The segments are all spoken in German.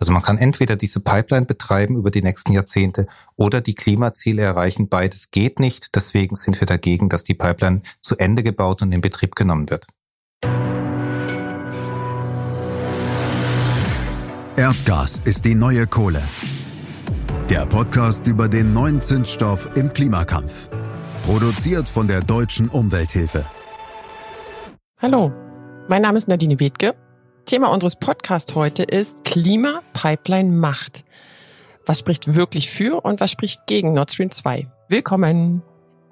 Also man kann entweder diese Pipeline betreiben über die nächsten Jahrzehnte oder die Klimaziele erreichen. Beides geht nicht. Deswegen sind wir dagegen, dass die Pipeline zu Ende gebaut und in Betrieb genommen wird. Erdgas ist die neue Kohle. Der Podcast über den neuen Zinsstoff im Klimakampf. Produziert von der Deutschen Umwelthilfe. Hallo, mein Name ist Nadine Bethke Thema unseres Podcasts heute ist Klima-Pipeline Macht. Was spricht wirklich für und was spricht gegen Nord Stream 2? Willkommen!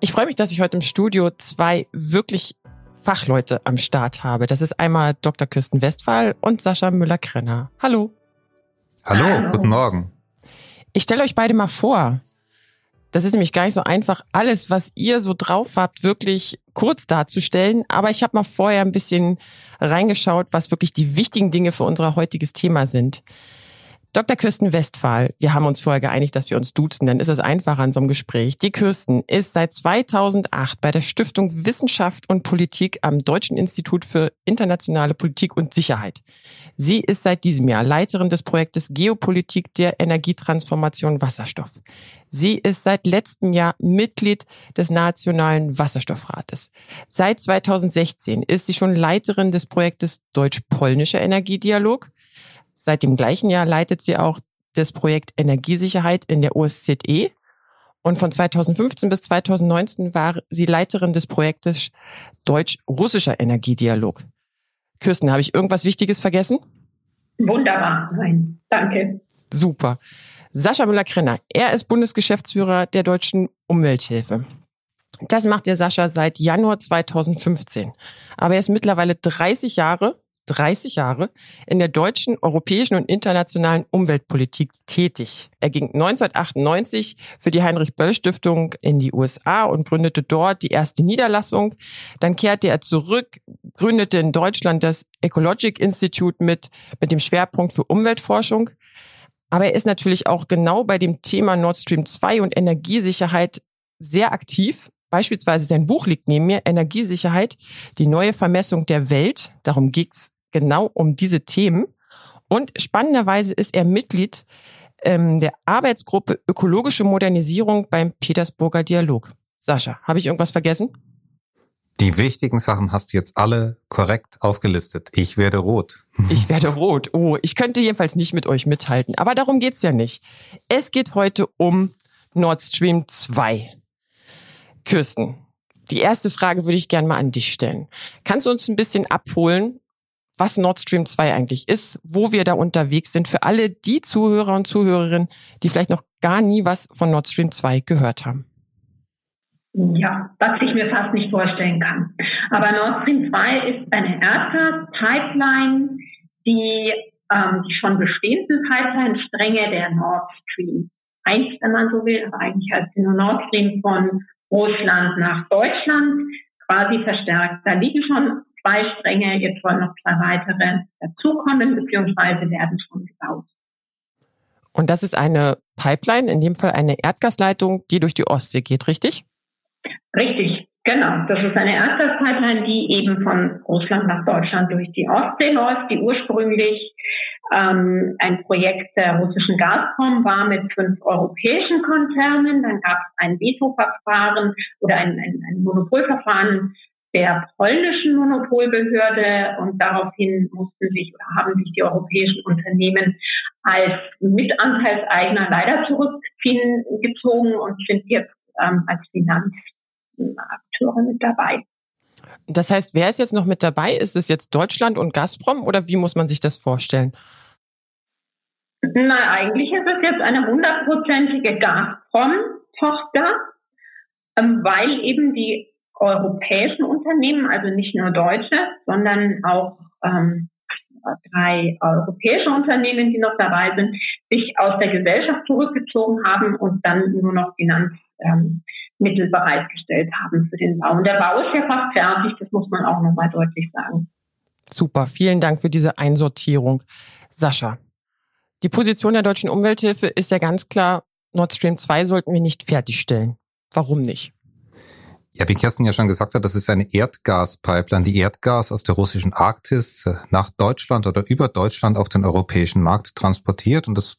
Ich freue mich, dass ich heute im Studio zwei wirklich Fachleute am Start habe. Das ist einmal Dr. Kirsten Westphal und Sascha Müller-Krenner. Hallo. Hallo, Hallo, guten Morgen. Ich stelle euch beide mal vor. Das ist nämlich gar nicht so einfach, alles, was ihr so drauf habt, wirklich kurz darzustellen. Aber ich habe mal vorher ein bisschen reingeschaut, was wirklich die wichtigen Dinge für unser heutiges Thema sind. Dr. Kirsten Westphal, wir haben uns vorher geeinigt, dass wir uns duzen, dann ist es einfacher in so einem Gespräch. Die Kirsten ist seit 2008 bei der Stiftung Wissenschaft und Politik am Deutschen Institut für internationale Politik und Sicherheit. Sie ist seit diesem Jahr Leiterin des Projektes Geopolitik der Energietransformation Wasserstoff. Sie ist seit letztem Jahr Mitglied des Nationalen Wasserstoffrates. Seit 2016 ist sie schon Leiterin des Projektes Deutsch-Polnischer Energiedialog Seit dem gleichen Jahr leitet sie auch das Projekt Energiesicherheit in der OSZE. Und von 2015 bis 2019 war sie Leiterin des Projektes Deutsch-Russischer Energiedialog. Kirsten, habe ich irgendwas Wichtiges vergessen? Wunderbar, nein, danke. Super. Sascha Müller-Krenner, er ist Bundesgeschäftsführer der Deutschen Umwelthilfe. Das macht der Sascha seit Januar 2015. Aber er ist mittlerweile 30 Jahre 30 Jahre in der deutschen, europäischen und internationalen Umweltpolitik tätig. Er ging 1998 für die Heinrich-Böll-Stiftung in die USA und gründete dort die erste Niederlassung. Dann kehrte er zurück, gründete in Deutschland das Ecologic Institute mit, mit dem Schwerpunkt für Umweltforschung. Aber er ist natürlich auch genau bei dem Thema Nord Stream 2 und Energiesicherheit sehr aktiv Beispielsweise sein Buch liegt neben mir, Energiesicherheit, die neue Vermessung der Welt. Darum geht's genau um diese Themen. Und spannenderweise ist er Mitglied ähm, der Arbeitsgruppe Ökologische Modernisierung beim Petersburger Dialog. Sascha, habe ich irgendwas vergessen? Die wichtigen Sachen hast du jetzt alle korrekt aufgelistet. Ich werde rot. Ich werde rot. Oh, ich könnte jedenfalls nicht mit euch mithalten. Aber darum geht's ja nicht. Es geht heute um Nord Stream 2. Kirsten, die erste Frage würde ich gerne mal an dich stellen. Kannst du uns ein bisschen abholen, was Nord Stream 2 eigentlich ist, wo wir da unterwegs sind, für alle die Zuhörer und Zuhörerinnen, die vielleicht noch gar nie was von Nord Stream 2 gehört haben. Ja, was ich mir fast nicht vorstellen kann. Aber Nord Stream 2 ist eine Erdgas-Pipeline, die ähm, die schon bestehenden Pipeline-Stränge der Nord Stream 1, wenn man so will, aber eigentlich heißt sie nur Nord Stream von Russland nach Deutschland quasi verstärkt. Da liegen schon zwei Stränge, jetzt wollen noch zwei weitere dazukommen, beziehungsweise werden schon gebaut. Und das ist eine Pipeline, in dem Fall eine Erdgasleitung, die durch die Ostsee geht, richtig? Richtig, genau. Das ist eine Erdgaspipeline, die eben von Russland nach Deutschland durch die Ostsee läuft, die ursprünglich ähm, ein Projekt der russischen Gazprom war mit fünf europäischen Konzernen. Dann gab es ein Veto-Verfahren oder ein, ein, ein Monopolverfahren der polnischen Monopolbehörde und daraufhin mussten sich oder haben sich die europäischen Unternehmen als Mitanteilseigner leider zurückziehen gezogen und sind jetzt ähm, als Finanzakteure mit dabei. Das heißt, wer ist jetzt noch mit dabei? Ist es jetzt Deutschland und Gazprom oder wie muss man sich das vorstellen? Na, eigentlich ist es jetzt eine hundertprozentige Gazprom-Tochter, ähm, weil eben die europäischen Unternehmen, also nicht nur deutsche, sondern auch ähm, drei europäische Unternehmen, die noch dabei sind, sich aus der Gesellschaft zurückgezogen haben und dann nur noch Finanzmittel ähm, bereitgestellt haben für den Bau. Und der Bau ist ja fast fertig, das muss man auch nochmal deutlich sagen. Super, vielen Dank für diese Einsortierung. Sascha, die Position der deutschen Umwelthilfe ist ja ganz klar, Nord Stream 2 sollten wir nicht fertigstellen. Warum nicht? Ja, wie Kerstin ja schon gesagt hat, das ist eine Erdgaspipeline, die Erdgas aus der russischen Arktis nach Deutschland oder über Deutschland auf den europäischen Markt transportiert. Und das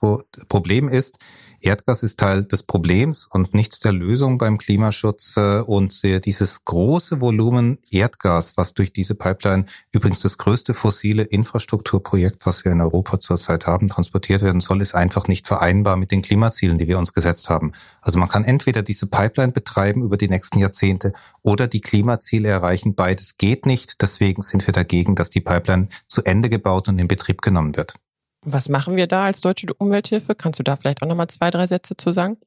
Problem ist, Erdgas ist Teil des Problems und nicht der Lösung beim Klimaschutz. Äh, und dieses große Volumen Erdgas, was durch diese Pipeline übrigens das größte fossile Infrastrukturprojekt, was wir in Europa zurzeit haben, transportiert werden soll, ist einfach nicht vereinbar mit den Klimazielen, die wir uns gesetzt haben. Also man kann entweder diese Pipeline betreiben über die nächsten Jahrzehnte oder die Klimaziele erreichen. Beides geht nicht. Deswegen sind wir dagegen, dass die Pipeline zu Ende gebaut und in Betrieb genommen wird. Was machen wir da als Deutsche Umwelthilfe? Kannst du da vielleicht auch nochmal zwei, drei Sätze zu sagen?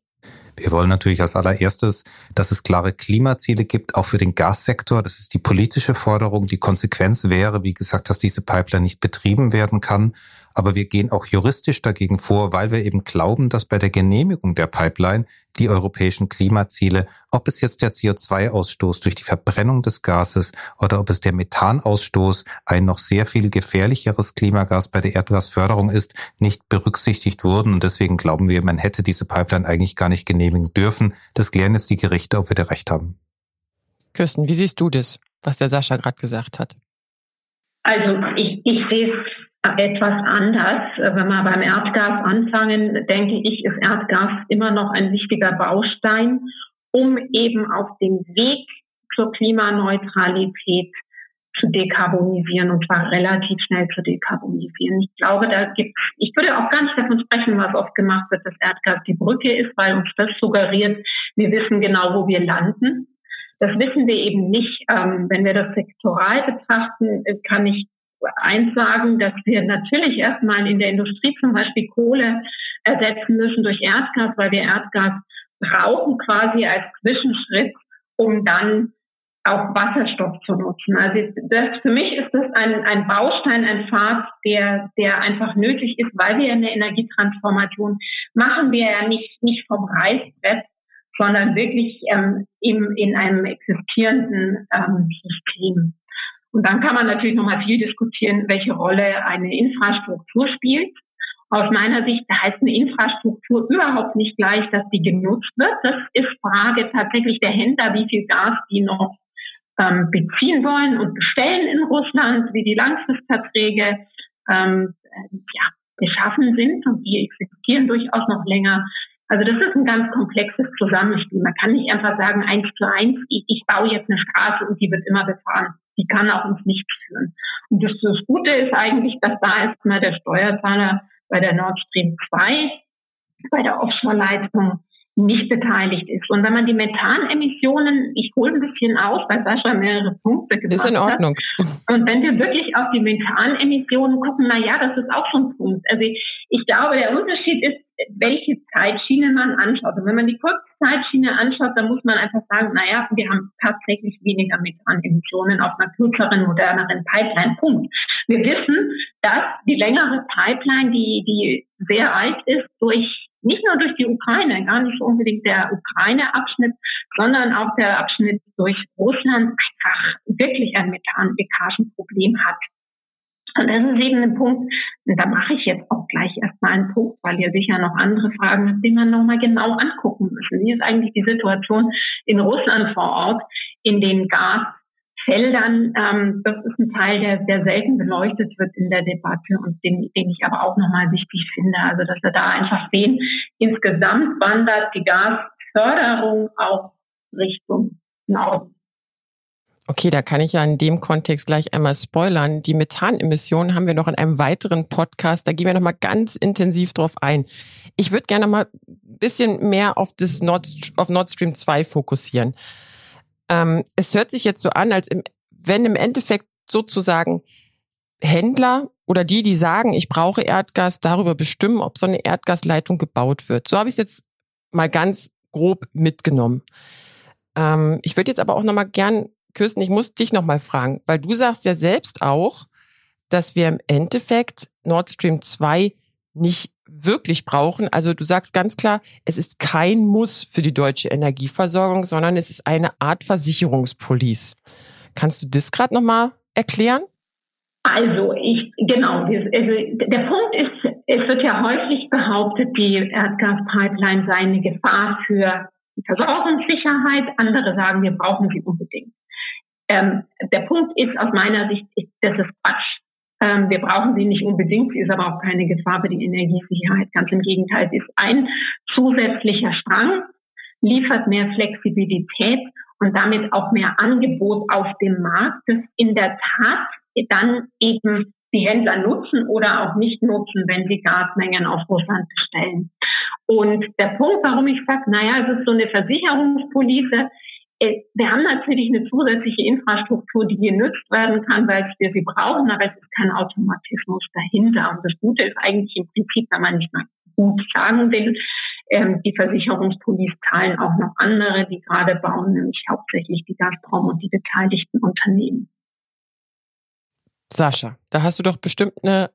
Wir wollen natürlich als allererstes, dass es klare Klimaziele gibt, auch für den Gassektor. Das ist die politische Forderung. Die Konsequenz wäre, wie gesagt, dass diese Pipeline nicht betrieben werden kann. Aber wir gehen auch juristisch dagegen vor, weil wir eben glauben, dass bei der Genehmigung der Pipeline die europäischen Klimaziele, ob es jetzt der CO2-Ausstoß durch die Verbrennung des Gases oder ob es der Methanausstoß, ein noch sehr viel gefährlicheres Klimagas bei der Erdgasförderung ist, nicht berücksichtigt wurden. Und deswegen glauben wir, man hätte diese Pipeline eigentlich gar nicht genehmigen dürfen. Das klären jetzt die Gerichte, ob wir da recht haben. Kirsten, wie siehst du das, was der Sascha gerade gesagt hat? Also ich, ich sehe es etwas anders. Wenn wir beim Erdgas anfangen, denke ich, ist Erdgas immer noch ein wichtiger Baustein, um eben auf dem Weg zur Klimaneutralität zu dekarbonisieren und zwar relativ schnell zu dekarbonisieren. Ich glaube, da gibt ich würde auch gar nicht davon sprechen, was oft gemacht wird, dass Erdgas die Brücke ist, weil uns das suggeriert, wir wissen genau, wo wir landen. Das wissen wir eben nicht. Ähm, wenn wir das sektoral betrachten, kann ich eins sagen, dass wir natürlich erstmal in der Industrie zum Beispiel Kohle ersetzen müssen durch Erdgas, weil wir Erdgas brauchen quasi als Zwischenschritt, um dann auch Wasserstoff zu nutzen. Also das, für mich ist das ein, ein Baustein, ein Pfad, der, der einfach nötig ist, weil wir eine Energietransformation machen wir ja nicht, nicht vom Reißbrett, sondern wirklich ähm, im, in einem existierenden ähm, System. Und dann kann man natürlich nochmal viel diskutieren, welche Rolle eine Infrastruktur spielt. Aus meiner Sicht heißt eine Infrastruktur überhaupt nicht gleich, dass die genutzt wird. Das ist Frage tatsächlich der Händler, wie viel Gas die noch ähm, beziehen wollen und bestellen in Russland, wie die Langfristverträge ähm, ja, geschaffen sind und die existieren durchaus noch länger. Also das ist ein ganz komplexes Zusammenspiel. Man kann nicht einfach sagen, eins zu eins, ich, ich baue jetzt eine Straße und die wird immer befahren die kann auch uns nicht führen. Und das, das Gute ist eigentlich, dass da erstmal der Steuerzahler bei der Nord Stream 2, bei der Offshore-Leitung nicht beteiligt ist. Und wenn man die Methanemissionen, ich hole ein bisschen aus, weil Sascha mehrere Punkte gesagt hat. Ist in Ordnung. Hat. Und wenn wir wirklich auf die Methanemissionen gucken, na ja, das ist auch schon ein Punkt. Also ich glaube, der Unterschied ist, welche Zeitschiene man anschaut. Und wenn man die Kurzzeitschiene anschaut, dann muss man einfach sagen, na ja, wir haben tatsächlich weniger Methanemissionen auf einer kürzeren, moderneren Pipeline. Punkt. Wir wissen, dass die längere Pipeline, die, die sehr alt ist, durch nicht nur durch die Ukraine, gar nicht unbedingt der Ukraine-Abschnitt, sondern auch der Abschnitt durch Russland einfach wirklich ein Methanleckagenproblem hat. Und das ist eben ein Punkt, und da mache ich jetzt auch gleich erstmal einen Punkt, weil ihr sicher noch andere Fragen habt, die man nochmal genau angucken müssen. Wie ist eigentlich die Situation in Russland vor Ort in den Gas- Feldern, ähm, das ist ein Teil, der, der selten beleuchtet wird in der Debatte und den, den ich aber auch nochmal wichtig finde. Also, dass wir da einfach sehen, insgesamt wandert die Gasförderung auch Richtung Norden. Okay, da kann ich ja in dem Kontext gleich einmal spoilern. Die Methanemissionen haben wir noch in einem weiteren Podcast. Da gehen wir nochmal ganz intensiv drauf ein. Ich würde gerne mal ein bisschen mehr auf das Nord, auf Nord Stream 2 fokussieren. Ähm, es hört sich jetzt so an, als im, wenn im Endeffekt sozusagen Händler oder die, die sagen, ich brauche Erdgas, darüber bestimmen, ob so eine Erdgasleitung gebaut wird. So habe ich es jetzt mal ganz grob mitgenommen. Ähm, ich würde jetzt aber auch nochmal gern, Kirsten, ich muss dich nochmal fragen, weil du sagst ja selbst auch, dass wir im Endeffekt Nord Stream 2 nicht wirklich brauchen. Also du sagst ganz klar, es ist kein Muss für die deutsche Energieversorgung, sondern es ist eine Art Versicherungspolice. Kannst du das gerade nochmal erklären? Also ich genau, also der Punkt ist, es wird ja häufig behauptet, die Erdgaspipeline sei eine Gefahr für die Versorgungssicherheit, andere sagen, wir brauchen sie unbedingt. Ähm, der Punkt ist aus meiner Sicht, ist, das ist Quatsch. Ähm, wir brauchen sie nicht unbedingt, sie ist aber auch keine Gefahr für die Energiesicherheit. Ganz im Gegenteil, sie ist ein zusätzlicher Strang, liefert mehr Flexibilität und damit auch mehr Angebot auf dem Markt, das in der Tat dann eben die Händler nutzen oder auch nicht nutzen, wenn sie Gasmengen aus Russland bestellen. Und der Punkt, warum ich sage, naja, es ist so eine Versicherungspolice, äh, wir haben natürlich eine zusätzliche Infrastruktur, die genutzt werden kann, weil wir sie brauchen, aber es ist kein Automatismus dahinter. Und das Gute ist eigentlich im Prinzip, wenn man nicht mal gut sagen will, ähm, die Versicherungspolice zahlen auch noch andere, die gerade bauen, nämlich hauptsächlich die Gazprom und die beteiligten Unternehmen. Sascha, da hast du doch bestimmt eine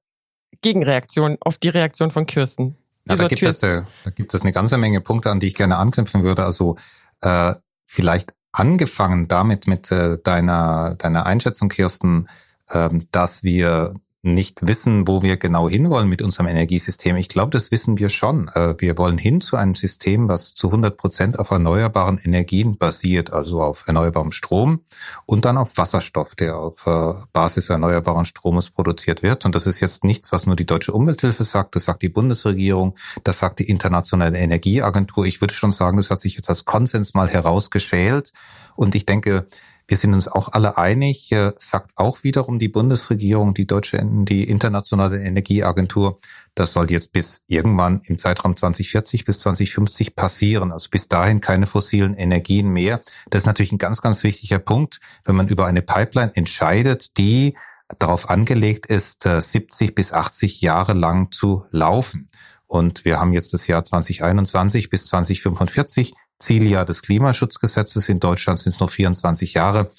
Gegenreaktion auf die Reaktion von Kirsten. Ja, da, gibt es, äh, da gibt es eine ganze Menge Punkte, an die ich gerne anknüpfen würde. Also äh, vielleicht angefangen damit mit äh, deiner, deiner Einschätzung, Kirsten, ähm, dass wir nicht wissen, wo wir genau hinwollen mit unserem Energiesystem. Ich glaube, das wissen wir schon. Äh, wir wollen hin zu einem System, was zu 100 Prozent auf erneuerbaren Energien basiert, also auf erneuerbarem Strom und dann auf Wasserstoff, der auf äh, Basis erneuerbaren Stromes produziert wird. Und das ist jetzt nichts, was nur die deutsche Umwelthilfe sagt, das sagt die Bundesregierung, das sagt die Internationale Energieagentur. Ich würde schon sagen, das hat sich jetzt als Konsens mal herausgeschält. Und ich denke, wir sind uns auch alle einig, sagt auch wiederum die Bundesregierung, die deutsche, die internationale Energieagentur, das soll jetzt bis irgendwann im Zeitraum 2040 bis 2050 passieren. Also bis dahin keine fossilen Energien mehr. Das ist natürlich ein ganz, ganz wichtiger Punkt, wenn man über eine Pipeline entscheidet, die darauf angelegt ist, 70 äh, bis 80 Jahre lang zu laufen. Und wir haben jetzt das Jahr 2021 bis 2045. Zieljahr des Klimaschutzgesetzes. In Deutschland sind es nur 24 Jahre.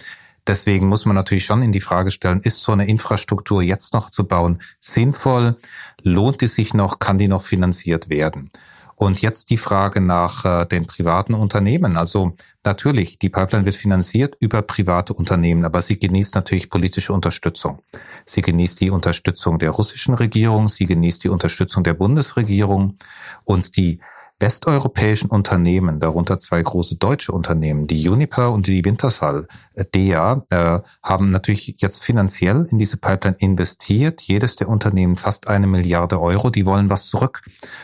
Deswegen muss man natürlich schon in die Frage stellen, ist so eine Infrastruktur jetzt noch zu bauen sinnvoll? Lohnt die sich noch? Kann die noch finanziert werden? Und jetzt die Frage nach äh, den privaten Unternehmen. Also natürlich, die Pipeline wird finanziert über private Unternehmen, aber sie genießt natürlich politische Unterstützung. Sie genießt die Unterstützung der russischen Regierung, sie genießt die Unterstützung der Bundesregierung und die westeuropäischen Unternehmen, darunter zwei große deutsche Unternehmen, die Uniper und die Wintershall, äh, DEA, äh, haben natürlich jetzt finanziell in diese Pipeline investiert. Jedes der Unternehmen fast eine Milliarde Euro. Die wollen was zurück.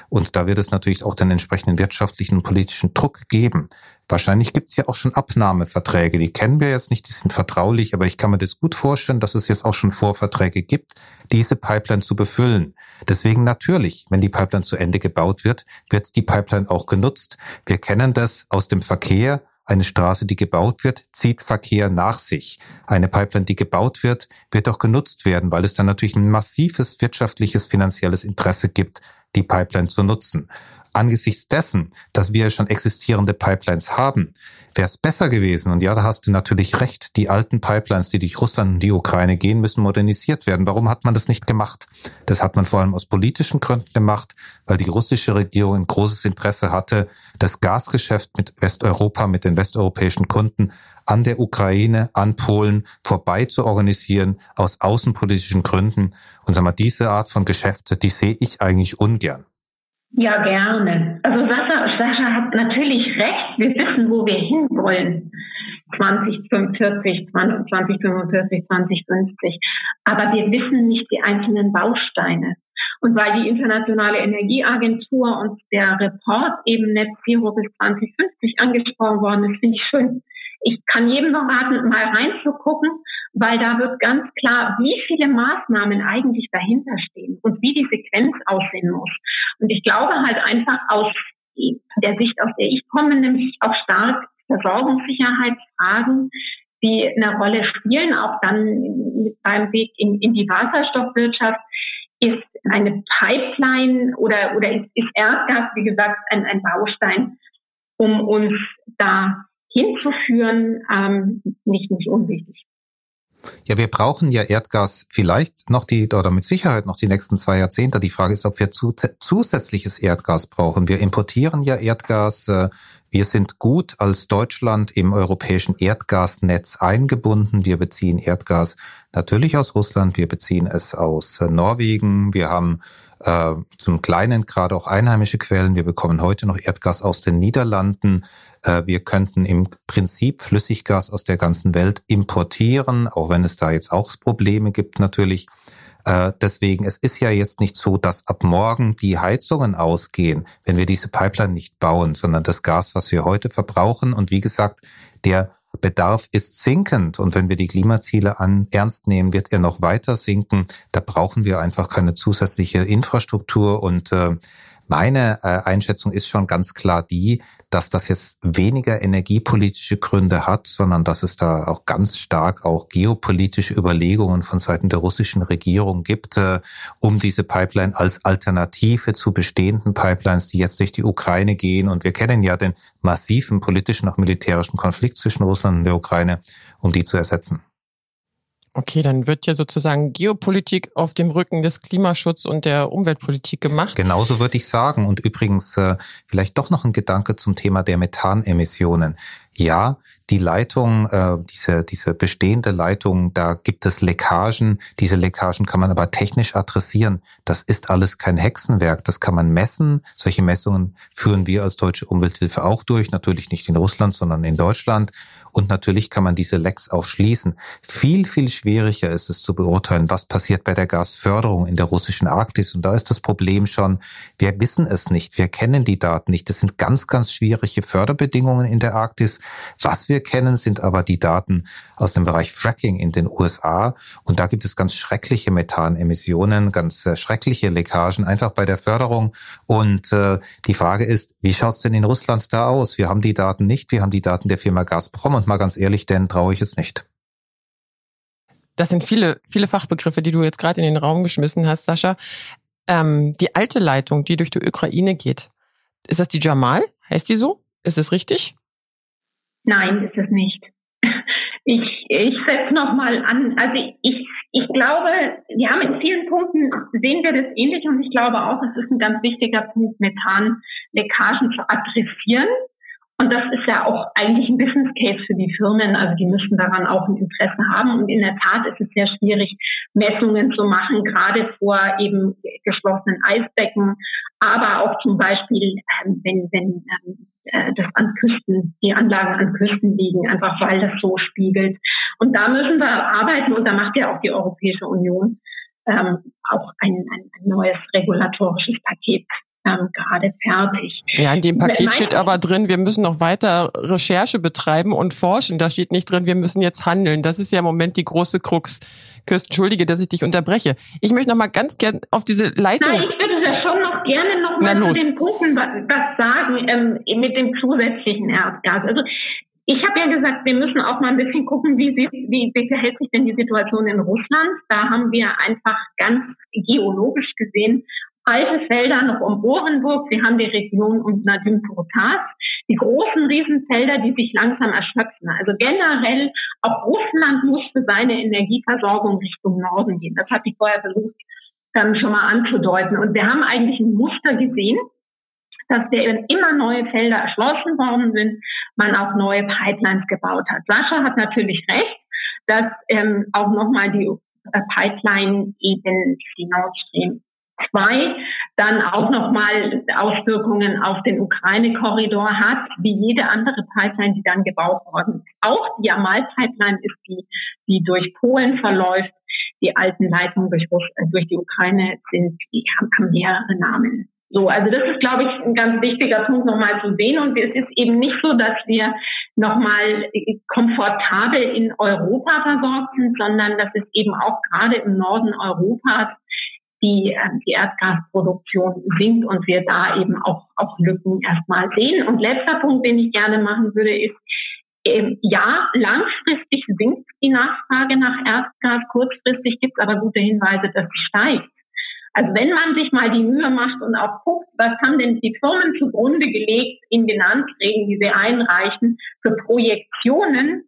Und da wird es natürlich auch den entsprechenden wirtschaftlichen und politischen Druck geben. Wahrscheinlich gibt es ja auch schon Abnahmeverträge, die kennen wir jetzt nicht, die sind vertraulich, aber ich kann mir das gut vorstellen, dass es jetzt auch schon Vorverträge gibt, diese Pipeline zu befüllen. Deswegen natürlich, wenn die Pipeline zu Ende gebaut wird, wird die Pipeline auch genutzt. Wir kennen das aus dem Verkehr. Eine Straße, die gebaut wird, zieht Verkehr nach sich. Eine Pipeline, die gebaut wird, wird auch genutzt werden, weil es dann natürlich ein massives wirtschaftliches, finanzielles Interesse gibt, die Pipeline zu nutzen angesichts dessen, dass wir schon existierende Pipelines haben, wäre es besser gewesen. Und ja, da hast du natürlich recht. Die alten Pipelines, die durch Russland und die Ukraine gehen, müssen modernisiert werden. Warum hat man das nicht gemacht? Das hat man vor allem aus politischen Gründen gemacht, weil die russische Regierung ein großes Interesse hatte, das Gasgeschäft mit Westeuropa, mit den westeuropäischen Kunden an der Ukraine, an Polen vorbei zu organisieren aus außenpolitischen Gründen. Und sagen wir, diese Art von Geschäfte, die sehe ich eigentlich ungern. Ja, gerne. Also Sascha, Sascha hat natürlich recht. Wir wissen, wo wir hinwollen. 2045, 2045, 2050. Aber wir wissen nicht die einzelnen Bausteine. Und weil die Internationale Energieagentur und der Report eben Net Zero bis 2050 angesprochen worden ist, finde ich schön. Ich kann jedem noch raten, mal reinzugucken, weil da wird ganz klar, wie viele Maßnahmen eigentlich dahinter stehen und wie die Sequenz aussehen muss. Und ich glaube halt einfach aus der Sicht, aus der ich komme, nämlich auch stark Versorgungssicherheitsfragen, die eine Rolle spielen, auch dann beim Weg in, in die Wasserstoffwirtschaft, ist eine Pipeline oder, oder ist, ist Erdgas, wie gesagt, ein, ein Baustein, um uns da hinzuführen, ähm, nicht, nicht unwichtig. Ja, wir brauchen ja Erdgas vielleicht noch die, oder mit Sicherheit noch die nächsten zwei Jahrzehnte. Die Frage ist, ob wir zusätzliches Erdgas brauchen. Wir importieren ja Erdgas. Äh, wir sind gut als Deutschland im europäischen Erdgasnetz eingebunden. Wir beziehen Erdgas natürlich aus Russland. Wir beziehen es aus äh, Norwegen. Wir haben äh, zum kleinen Grad auch einheimische Quellen. Wir bekommen heute noch Erdgas aus den Niederlanden. Äh, wir könnten im Prinzip Flüssiggas aus der ganzen Welt importieren, auch wenn es da jetzt auch Probleme gibt natürlich. Äh, deswegen, es ist ja jetzt nicht so, dass ab morgen die Heizungen ausgehen, wenn wir diese Pipeline nicht bauen, sondern das Gas, was wir heute verbrauchen. Und wie gesagt, der Bedarf ist sinkend. Und wenn wir die Klimaziele an ernst nehmen, wird er noch weiter sinken. Da brauchen wir einfach keine zusätzliche Infrastruktur. Und äh, meine äh, Einschätzung ist schon ganz klar die, dass das jetzt weniger energiepolitische Gründe hat, sondern dass es da auch ganz stark auch geopolitische Überlegungen von Seiten der russischen Regierung gibt, äh, um diese Pipeline als Alternative zu bestehenden Pipelines, die jetzt durch die Ukraine gehen. Und wir kennen ja den massiven politischen, auch militärischen Konflikt zwischen Russland und der Ukraine, um die zu ersetzen. Okay, dann wird ja sozusagen Geopolitik auf dem Rücken des Klimaschutz und der Umweltpolitik gemacht. Genauso würde ich sagen. Und übrigens äh, vielleicht doch noch ein Gedanke zum Thema der Methanemissionen. Ja, die Leitung, äh, diese, diese bestehende Leitung, da gibt es Leckagen. Diese Leckagen kann man aber technisch adressieren. Das ist alles kein Hexenwerk. Das kann man messen. Solche Messungen führen wir als Deutsche Umwelthilfe auch durch. Natürlich nicht in Russland, sondern in Deutschland. Und natürlich kann man diese Lecks auch schließen. Viel, viel schwieriger ist es zu beurteilen, was passiert bei der Gasförderung in der russischen Arktis. Und da ist das Problem schon, wir wissen es nicht. Wir kennen die Daten nicht. Das sind ganz, ganz schwierige Förderbedingungen in der Arktis. Was wir kennen, sind aber die Daten aus dem Bereich Fracking in den USA. Und da gibt es ganz schreckliche Methanemissionen, ganz äh, schreckliche Leckagen einfach bei der Förderung. Und äh, die Frage ist, wie schaut es denn in Russland da aus? Wir haben die Daten nicht. Wir haben die Daten der Firma Gazprom und mal ganz ehrlich, denn traue ich es nicht. Das sind viele, viele Fachbegriffe, die du jetzt gerade in den Raum geschmissen hast, Sascha. Ähm, die alte Leitung, die durch die Ukraine geht, ist das die Jamal? Heißt die so? Ist es richtig? Nein, ist es nicht. Ich, ich setze nochmal an. Also ich, ich glaube, wir haben in vielen Punkten, sehen wir das ähnlich und ich glaube auch, es ist ein ganz wichtiger Punkt, Methanleckagen zu adressieren. Und das ist ja auch eigentlich ein Business Case für die Firmen. Also die müssen daran auch ein Interesse haben. Und in der Tat ist es sehr schwierig, Messungen zu machen, gerade vor eben geschlossenen Eisbecken, aber auch zum Beispiel, ähm, wenn, wenn ähm, äh, das an Küsten, die Anlagen an Küsten liegen, einfach weil das so spiegelt. Und da müssen wir arbeiten und da macht ja auch die Europäische Union ähm, auch ein, ein, ein neues regulatorisches Paket ähm, gerade fertig. Ja, in dem Paket steht aber drin, wir müssen noch weiter Recherche betreiben und forschen. Da steht nicht drin, wir müssen jetzt handeln. Das ist ja im Moment die große Krux. Kirsten, entschuldige, dass ich dich unterbreche. Ich möchte noch mal ganz gern auf diese Leitung. Nein, ich würde ja schon noch gerne noch mal zu den Punkten was sagen ähm, mit dem zusätzlichen Erdgas. Also ich habe ja gesagt, wir müssen auch mal ein bisschen gucken, wie, wie, wie verhält sich denn die Situation in Russland. Da haben wir einfach ganz geologisch gesehen alte Felder noch um Orenburg. Sie haben die Region um Nadim Turtas. Die großen Riesenfelder, die sich langsam erschöpfen. Also generell, auch Russland muss für seine Energieversorgung Richtung Norden gehen. Das hat die vorher versucht, ähm, schon mal anzudeuten. Und wir haben eigentlich ein Muster gesehen, dass der immer neue Felder erschlossen worden sind, man auch neue Pipelines gebaut hat. Sascha hat natürlich recht, dass ähm, auch nochmal die äh, Pipeline eben die Nord Stream 2 dann auch nochmal Auswirkungen auf den Ukraine-Korridor hat, wie jede andere Pipeline, die dann gebaut worden ist. Auch die Amal-Pipeline ist die, die durch Polen verläuft. Die alten Leitungen durch, äh, durch die Ukraine sind, die haben, mehrere Namen. So, also das ist, glaube ich, ein ganz wichtiger Punkt nochmal zu sehen. Und es ist eben nicht so, dass wir nochmal komfortabel in Europa versorgt sind, sondern dass es eben auch gerade im Norden Europas die, äh, die Erdgasproduktion sinkt und wir da eben auch, auch Lücken erstmal sehen. Und letzter Punkt, den ich gerne machen würde, ist, ähm, ja, langfristig sinkt die Nachfrage nach Erdgas, kurzfristig gibt es aber gute Hinweise, dass sie steigt. Also wenn man sich mal die Mühe macht und auch guckt, was haben denn die Firmen zugrunde gelegt in den Anträgen, die sie einreichen, für Projektionen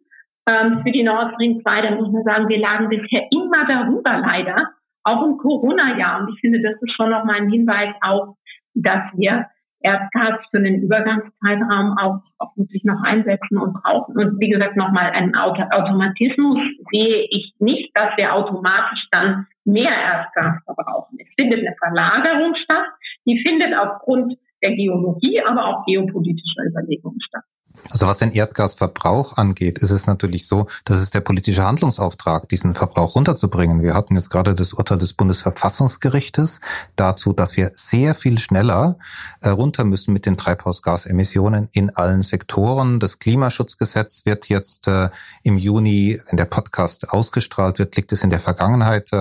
ähm, für die Nord Stream 2, dann muss man sagen, wir lagen bisher immer darüber leider auch im Corona-Jahr. Und ich finde, das ist schon nochmal ein Hinweis auf, dass wir Erdgas für einen Übergangszeitraum auch, auch wirklich noch einsetzen und brauchen. Und wie gesagt, nochmal einen Auto Automatismus sehe ich nicht, dass wir automatisch dann mehr Erdgas verbrauchen. Es findet eine Verlagerung statt, die findet aufgrund der Geologie, aber auch geopolitischer Überlegungen statt. Also was den Erdgasverbrauch angeht, ist es natürlich so, dass es der politische Handlungsauftrag, diesen Verbrauch runterzubringen. Wir hatten jetzt gerade das Urteil des Bundesverfassungsgerichtes dazu, dass wir sehr viel schneller äh, runter müssen mit den Treibhausgasemissionen in allen Sektoren. Das Klimaschutzgesetz wird jetzt äh, im Juni, wenn der Podcast ausgestrahlt wird, liegt es in der Vergangenheit.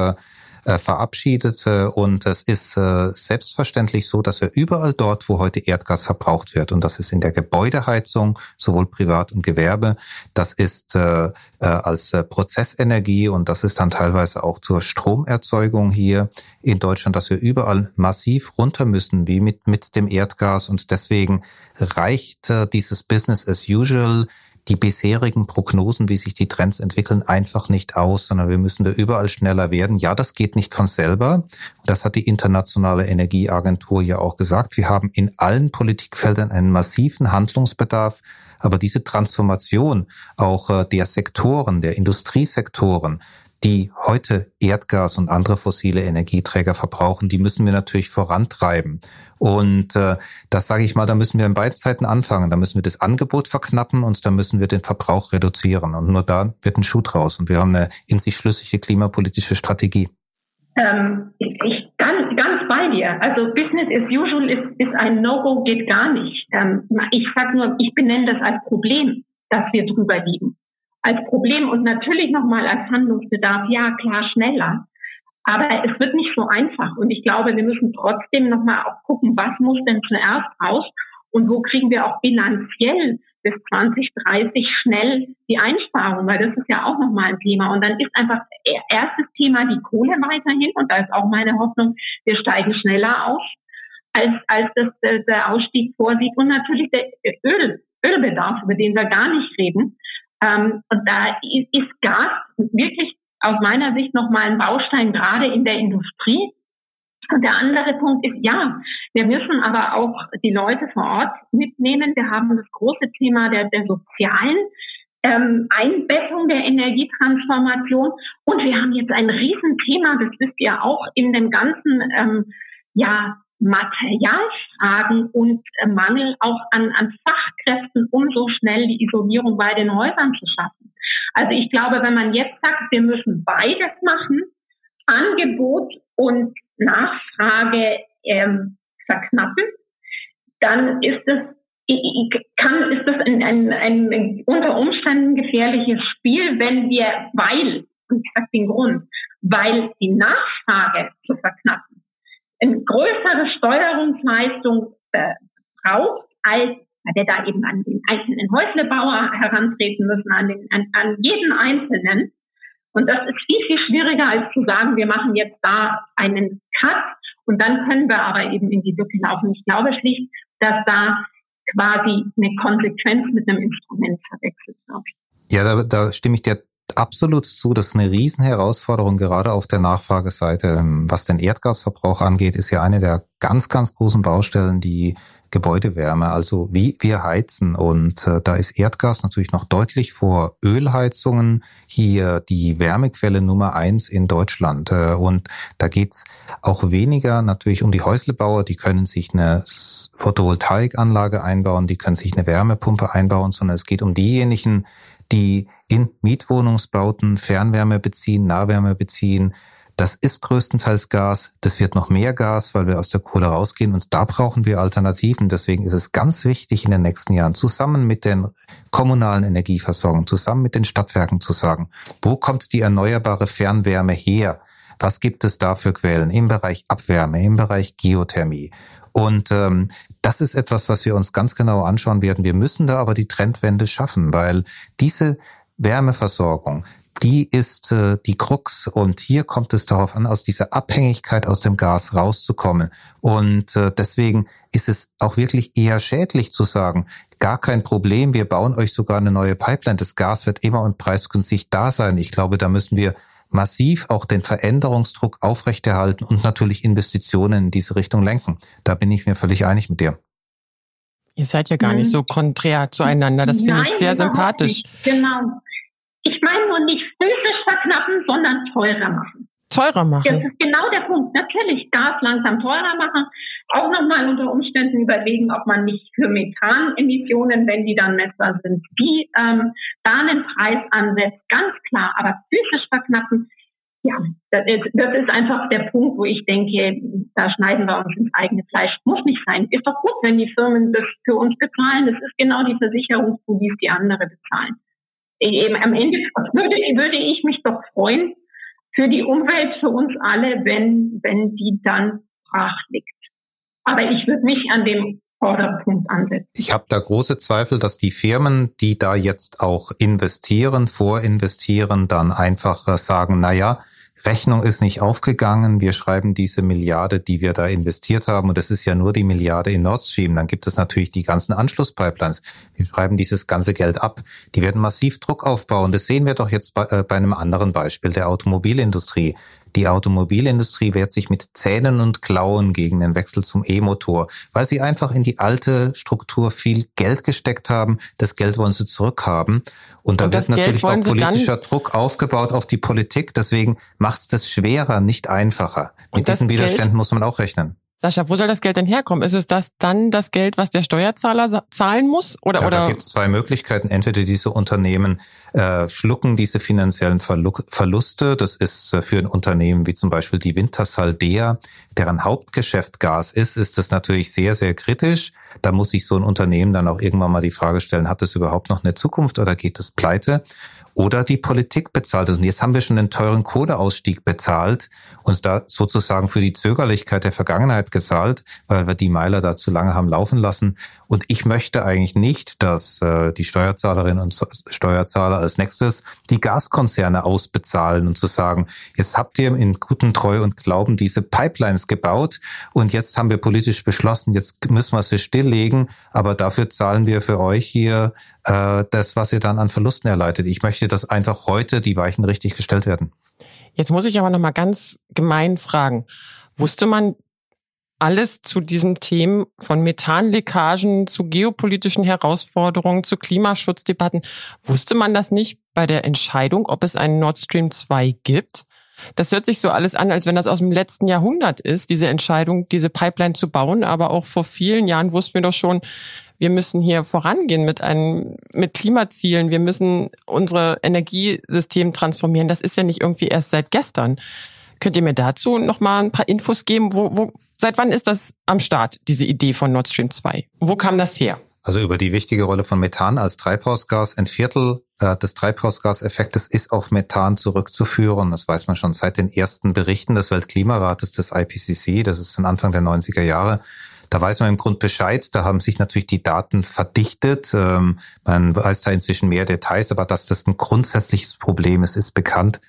Äh, äh, verabschiedet. Und es ist äh, selbstverständlich so, dass wir überall dort, wo heute Erdgas verbraucht wird, und das ist in der Gebäudeheizung, sowohl Privat und Gewerbe, das ist äh, als Prozessenergie und das ist dann teilweise auch zur Stromerzeugung hier in Deutschland, dass wir überall massiv runter müssen, wie mit, mit dem Erdgas. Und deswegen reicht dieses Business as usual die bisherigen Prognosen, wie sich die Trends entwickeln, einfach nicht aus, sondern wir müssen da überall schneller werden. Ja, das geht nicht von selber. Das hat die Internationale Energieagentur ja auch gesagt. Wir haben in allen Politikfeldern einen massiven Handlungsbedarf. Aber diese Transformation auch äh, der Sektoren, der Industriesektoren, die heute Erdgas und andere fossile Energieträger verbrauchen, die müssen wir natürlich vorantreiben. Und äh, das sage ich mal, da müssen wir in beiden Zeiten anfangen. Da müssen wir das Angebot verknappen und da müssen wir den Verbrauch reduzieren. Und nur da wird ein Schuh draus. Und wir haben eine in sich schlüssige klimapolitische Strategie. Ähm, ich ganz, ganz bei dir. Also Business as usual ist, ist ein No-Go, geht gar nicht. Ähm, ich sage nur, ich benenne das als Problem, dass wir drüber liegen als Problem und natürlich nochmal als Handlungsbedarf, ja klar, schneller. Aber es wird nicht so einfach. Und ich glaube, wir müssen trotzdem nochmal auch gucken, was muss denn zuerst raus und wo kriegen wir auch bilanziell bis 2030 schnell die Einsparung, weil das ist ja auch nochmal ein Thema. Und dann ist einfach erstes Thema die Kohle weiterhin. Und da ist auch meine Hoffnung, wir steigen schneller auf, als, als das der Ausstieg vorsieht. Und natürlich der Öl, Ölbedarf, über den wir gar nicht reden. Ähm, und da ist Gas wirklich aus meiner Sicht nochmal ein Baustein, gerade in der Industrie. Und der andere Punkt ist, ja, wir müssen aber auch die Leute vor Ort mitnehmen. Wir haben das große Thema der, der sozialen ähm, Einbettung der Energietransformation. Und wir haben jetzt ein Riesenthema, das wisst ihr auch, in dem ganzen ähm, ja, Materialfragen und äh, Mangel auch an, an Fachkräften, um so schnell die Isolierung bei den Häusern zu schaffen. Also ich glaube, wenn man jetzt sagt, wir müssen beides machen, Angebot und Nachfrage ähm, verknappen, dann ist das kann, ist das ein, ein, ein unter Umständen gefährliches Spiel, wenn wir, weil, und ich sage den Grund, weil die Nachfrage zu verknappen eine größere Steuerungsleistung äh, braucht, als wir da eben an den einzelnen Häuslebauer herantreten müssen, an, den, an, an jeden Einzelnen. Und das ist viel, viel schwieriger, als zu sagen, wir machen jetzt da einen Cut und dann können wir aber eben in die Lücke laufen. Ich glaube schlicht, dass da quasi eine Konsequenz mit einem Instrument verwechselt wird. Ja, da, da stimme ich dir absolut zu. Das ist eine Riesenherausforderung, gerade auf der Nachfrageseite. Ähm, was den Erdgasverbrauch angeht, ist ja eine der ganz, ganz großen Baustellen die Gebäudewärme, also wie wir heizen. Und äh, da ist Erdgas natürlich noch deutlich vor Ölheizungen hier die Wärmequelle Nummer eins in Deutschland. Äh, und da geht's auch weniger natürlich um die Häuslebauer, die können sich eine Photovoltaikanlage einbauen, die können sich eine Wärmepumpe einbauen, sondern es geht um diejenigen, die in Mietwohnungsbauten Fernwärme beziehen, Nahwärme beziehen. Das ist größtenteils Gas. Das wird noch mehr Gas, weil wir aus der Kohle rausgehen. Und da brauchen wir Alternativen. Deswegen ist es ganz wichtig, in den nächsten Jahren zusammen mit den kommunalen Energieversorgungen, zusammen mit den Stadtwerken zu sagen, wo kommt die erneuerbare Fernwärme her? Was gibt es da für Quellen im Bereich Abwärme, im Bereich Geothermie? Und ähm, das ist etwas, was wir uns ganz genau anschauen werden. Wir müssen da aber die Trendwende schaffen, weil diese Wärmeversorgung, die ist äh, die Krux und hier kommt es darauf an, aus dieser Abhängigkeit aus dem Gas rauszukommen. Und äh, deswegen ist es auch wirklich eher schädlich zu sagen, gar kein Problem, wir bauen euch sogar eine neue Pipeline. Das Gas wird immer und preisgünstig da sein. Ich glaube, da müssen wir massiv auch den Veränderungsdruck aufrechterhalten und natürlich Investitionen in diese Richtung lenken. Da bin ich mir völlig einig mit dir. Ihr seid ja gar nicht so konträr zueinander. Das finde ich sehr sympathisch. Nicht. Genau. Ich meine nur nicht physisch verknappen, sondern teurer machen. Teurer machen. Das ist genau der Punkt. Natürlich Gas langsam teurer machen. Auch nochmal unter Umständen überlegen, ob man nicht für Methanemissionen, wenn die dann messbar sind, wie ähm, da einen Preis ansetzt. Ganz klar. Aber physisch verknappen ja, das ist, das ist einfach der Punkt, wo ich denke, da schneiden wir uns ins eigene Fleisch. Muss nicht sein. Ist doch gut, wenn die Firmen das für uns bezahlen. Das ist genau die Versicherungspolice, die andere bezahlen. Eben am Ende würde, würde ich mich doch freuen für die Umwelt, für uns alle, wenn, wenn die dann brach liegt. Aber ich würde mich an dem Vorderpunkt ansetzen. Ich habe da große Zweifel, dass die Firmen, die da jetzt auch investieren, vorinvestieren, dann einfach äh, sagen, na ja, Rechnung ist nicht aufgegangen. Wir schreiben diese Milliarde, die wir da investiert haben, und das ist ja nur die Milliarde in Nord Stream. Dann gibt es natürlich die ganzen Anschlusspipelines. Wir schreiben dieses ganze Geld ab. Die werden massiv Druck aufbauen. Das sehen wir doch jetzt bei, äh, bei einem anderen Beispiel der Automobilindustrie. Die Automobilindustrie wehrt sich mit Zähnen und Klauen gegen den Wechsel zum E-Motor, weil sie einfach in die alte Struktur viel Geld gesteckt haben. Das Geld wollen sie zurückhaben. Und da wird natürlich auch politischer Druck aufgebaut auf die Politik. Deswegen macht es das schwerer, nicht einfacher. Mit diesen Widerständen muss man auch rechnen. Sascha, wo soll das Geld denn herkommen? Ist es das dann das Geld, was der Steuerzahler zahlen muss? Oder, ja, oder? Da gibt es zwei Möglichkeiten. Entweder diese Unternehmen äh, schlucken diese finanziellen Verluste. Das ist äh, für ein Unternehmen wie zum Beispiel die Wintershall Dea, deren Hauptgeschäft Gas ist, ist das natürlich sehr, sehr kritisch. Da muss sich so ein Unternehmen dann auch irgendwann mal die Frage stellen, hat es überhaupt noch eine Zukunft oder geht es pleite? Oder die Politik bezahlt es. Und jetzt haben wir schon einen teuren Kohleausstieg bezahlt, uns da sozusagen für die Zögerlichkeit der Vergangenheit gezahlt, weil wir die Meiler da zu lange haben laufen lassen. Und ich möchte eigentlich nicht, dass äh, die Steuerzahlerinnen und Steuerzahler als nächstes die Gaskonzerne ausbezahlen und zu sagen, jetzt habt ihr in guten Treu und Glauben diese Pipelines gebaut und jetzt haben wir politisch beschlossen, jetzt müssen wir sie stilllegen, aber dafür zahlen wir für euch hier äh, das, was ihr dann an Verlusten erleidet. Ich möchte, dass einfach heute die Weichen richtig gestellt werden. Jetzt muss ich aber noch mal ganz gemein fragen. Wusste man alles zu diesen Themen von Methanleckagen zu geopolitischen Herausforderungen, zu Klimaschutzdebatten. Wusste man das nicht bei der Entscheidung, ob es einen Nord Stream 2 gibt? Das hört sich so alles an, als wenn das aus dem letzten Jahrhundert ist, diese Entscheidung, diese Pipeline zu bauen. Aber auch vor vielen Jahren wussten wir doch schon, wir müssen hier vorangehen mit einem, mit Klimazielen. Wir müssen unsere Energiesystem transformieren. Das ist ja nicht irgendwie erst seit gestern. Könnt ihr mir dazu noch mal ein paar Infos geben? Wo, wo, seit wann ist das am Start, diese Idee von Nord Stream 2? Wo kam das her? Also über die wichtige Rolle von Methan als Treibhausgas. Ein Viertel äh, des Treibhausgaseffektes ist auf Methan zurückzuführen. Das weiß man schon seit den ersten Berichten des Weltklimarates des IPCC. Das ist von Anfang der 90er Jahre. Da weiß man im Grund Bescheid. Da haben sich natürlich die Daten verdichtet. Ähm, man weiß da inzwischen mehr Details, aber dass das ein grundsätzliches Problem ist, ist bekannt.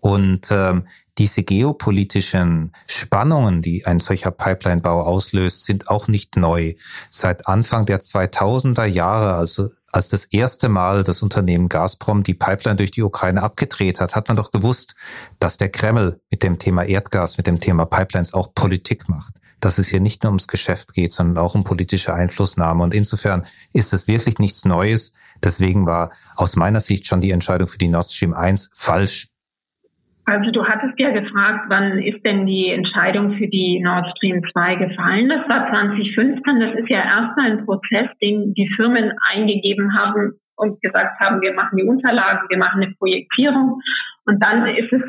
Und ähm, diese geopolitischen Spannungen, die ein solcher Pipelinebau auslöst, sind auch nicht neu. Seit Anfang der 2000er Jahre, also als das erste Mal das Unternehmen Gazprom die Pipeline durch die Ukraine abgedreht hat, hat man doch gewusst, dass der Kreml mit dem Thema Erdgas, mit dem Thema Pipelines auch Politik macht. Dass es hier nicht nur ums Geschäft geht, sondern auch um politische Einflussnahme. Und insofern ist es wirklich nichts Neues. Deswegen war aus meiner Sicht schon die Entscheidung für die Nord Stream 1 falsch. Also du hattest ja gefragt, wann ist denn die Entscheidung für die Nord Stream 2 gefallen? Das war 2015. Das ist ja erstmal ein Prozess, den die Firmen eingegeben haben und gesagt haben, wir machen die Unterlagen, wir machen eine Projektierung. Und dann ist es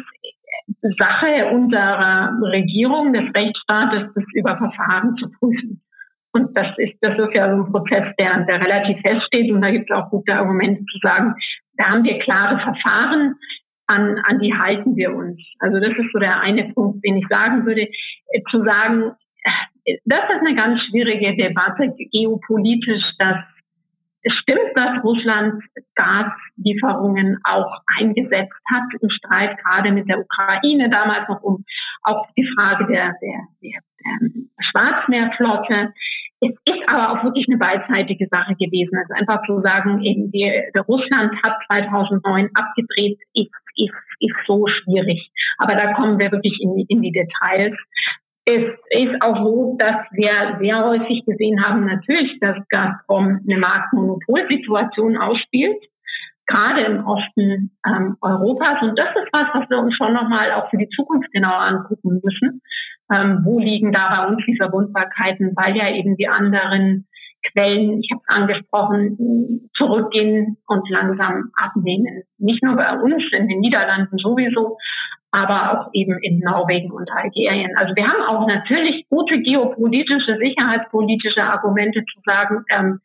Sache unserer Regierung, des Rechtsstaates, das über Verfahren zu prüfen. Und das ist, das ist ja so ein Prozess, der, der relativ feststeht. Und da gibt es auch gute Argumente zu sagen, da haben wir klare Verfahren an, an die halten wir uns. Also das ist so der eine Punkt, den ich sagen würde, äh, zu sagen, äh, das ist eine ganz schwierige Debatte geopolitisch, dass es stimmt, dass Russland Gaslieferungen auch eingesetzt hat im Streit gerade mit der Ukraine, damals noch um auch die Frage der, der, der, der Schwarzmeerflotte. Es ist aber auch wirklich eine beidseitige Sache gewesen. Also einfach zu sagen, eben die, der Russland hat 2009 abgedreht, ist, ist, ist so schwierig. Aber da kommen wir wirklich in, in die Details. Es ist auch so, dass wir sehr häufig gesehen haben, natürlich, dass Gazprom eine Marktmonopolsituation ausspielt, gerade im Osten ähm, Europas. Und das ist was, was wir uns schon nochmal auch für die Zukunft genauer angucken müssen. Ähm, wo liegen da bei uns die Verwundbarkeiten, weil ja eben die anderen Quellen, ich habe es angesprochen, zurückgehen und langsam abnehmen. Nicht nur bei uns in den Niederlanden sowieso, aber auch eben in Norwegen und Algerien. Also wir haben auch natürlich gute geopolitische, sicherheitspolitische Argumente zu sagen, ähm,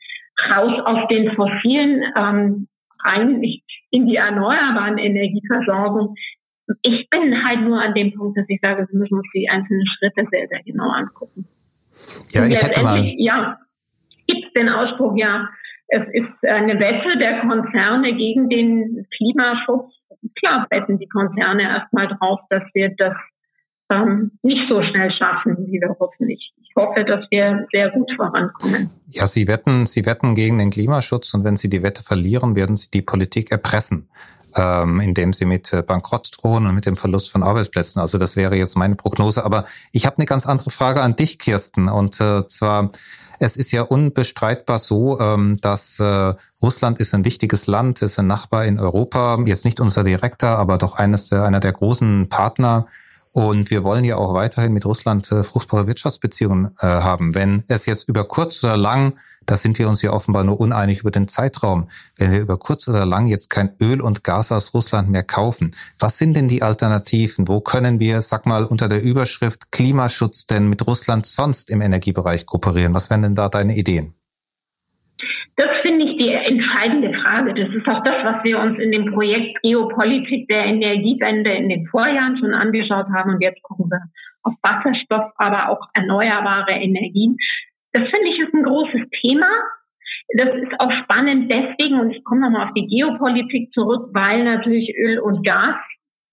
raus aus den fossilen, ähm, rein in die erneuerbaren Energieversorgung. Ich bin halt nur an dem Punkt, dass ich sage, wir müssen uns die einzelnen Schritte sehr, sehr genau angucken. Ja, ich hätte mal. Ja, gibt den Ausspruch, ja, es ist eine Wette der Konzerne gegen den Klimaschutz. Klar wetten die Konzerne erstmal drauf, dass wir das ähm, nicht so schnell schaffen, wie wir hoffen. Ich, ich hoffe, dass wir sehr gut vorankommen. Ja, Sie wetten, Sie wetten gegen den Klimaschutz und wenn Sie die Wette verlieren, werden Sie die Politik erpressen ähm, indem sie mit äh, Bankrott drohen und mit dem Verlust von Arbeitsplätzen. Also das wäre jetzt meine Prognose. Aber ich habe eine ganz andere Frage an dich, Kirsten. Und äh, zwar, es ist ja unbestreitbar so, ähm, dass äh, Russland ist ein wichtiges Land, ist ein Nachbar in Europa, jetzt nicht unser direkter, aber doch eines der, einer der großen Partner und wir wollen ja auch weiterhin mit Russland äh, fruchtbare Wirtschaftsbeziehungen äh, haben. Wenn es jetzt über kurz oder lang, da sind wir uns ja offenbar nur uneinig über den Zeitraum, wenn wir über kurz oder lang jetzt kein Öl und Gas aus Russland mehr kaufen, was sind denn die Alternativen? Wo können wir, sag mal, unter der Überschrift Klimaschutz denn mit Russland sonst im Energiebereich kooperieren? Was wären denn da deine Ideen? Das finde ich die. Das ist auch das, was wir uns in dem Projekt Geopolitik der Energiewende in den Vorjahren schon angeschaut haben. Und jetzt gucken wir auf Wasserstoff, aber auch erneuerbare Energien. Das finde ich ist ein großes Thema. Das ist auch spannend deswegen, und ich komme nochmal auf die Geopolitik zurück, weil natürlich Öl und Gas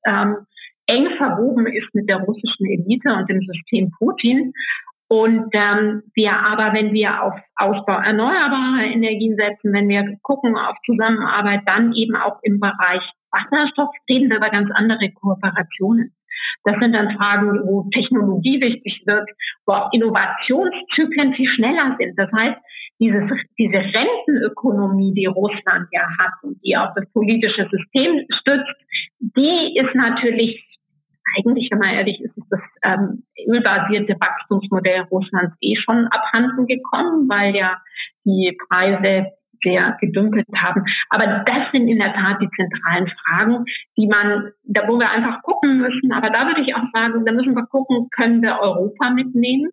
ähm, eng verwoben ist mit der russischen Elite und dem System Putin. Und ähm, wir aber, wenn wir auf Ausbau erneuerbarer Energien setzen, wenn wir gucken auf Zusammenarbeit, dann eben auch im Bereich Wasserstoff, reden wir über ganz andere Kooperationen. Das sind dann Fragen, wo Technologie wichtig wird, wo auch Innovationszyklen viel schneller sind. Das heißt, dieses, diese Rentenökonomie, die Russland ja hat und die auch das politische System stützt, die ist natürlich eigentlich, wenn man ehrlich ist, ist das ähm, ölbasierte Wachstumsmodell Russlands eh schon abhanden gekommen, weil ja die Preise sehr gedümpelt haben. Aber das sind in der Tat die zentralen Fragen, die man, da wo wir einfach gucken müssen. Aber da würde ich auch sagen, da müssen wir gucken, können wir Europa mitnehmen?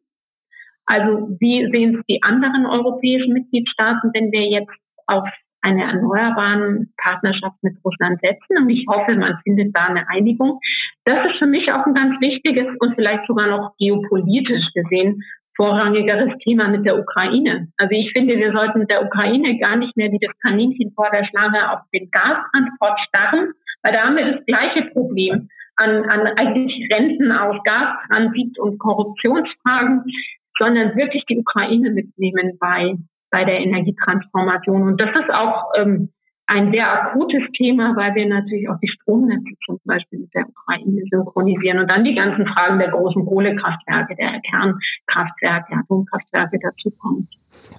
Also wie sehen es die anderen europäischen Mitgliedstaaten, wenn wir jetzt auf eine erneuerbaren Partnerschaft mit Russland setzen. Und ich hoffe, man findet da eine Einigung. Das ist für mich auch ein ganz wichtiges und vielleicht sogar noch geopolitisch gesehen vorrangigeres Thema mit der Ukraine. Also ich finde, wir sollten der Ukraine gar nicht mehr wie das Kaninchen vor der Schlange auf den Gastransport starren, weil da haben wir das gleiche Problem an, an eigentlich Renten aus Gastransit und Korruptionsfragen, sondern wirklich die Ukraine mitnehmen bei bei der Energietransformation. Und das ist auch ähm, ein sehr akutes Thema, weil wir natürlich auch die Stromnetze zum Beispiel mit der Ukraine synchronisieren und dann die ganzen Fragen der großen Kohlekraftwerke, der Kernkraftwerke, Atomkraftwerke dazukommen.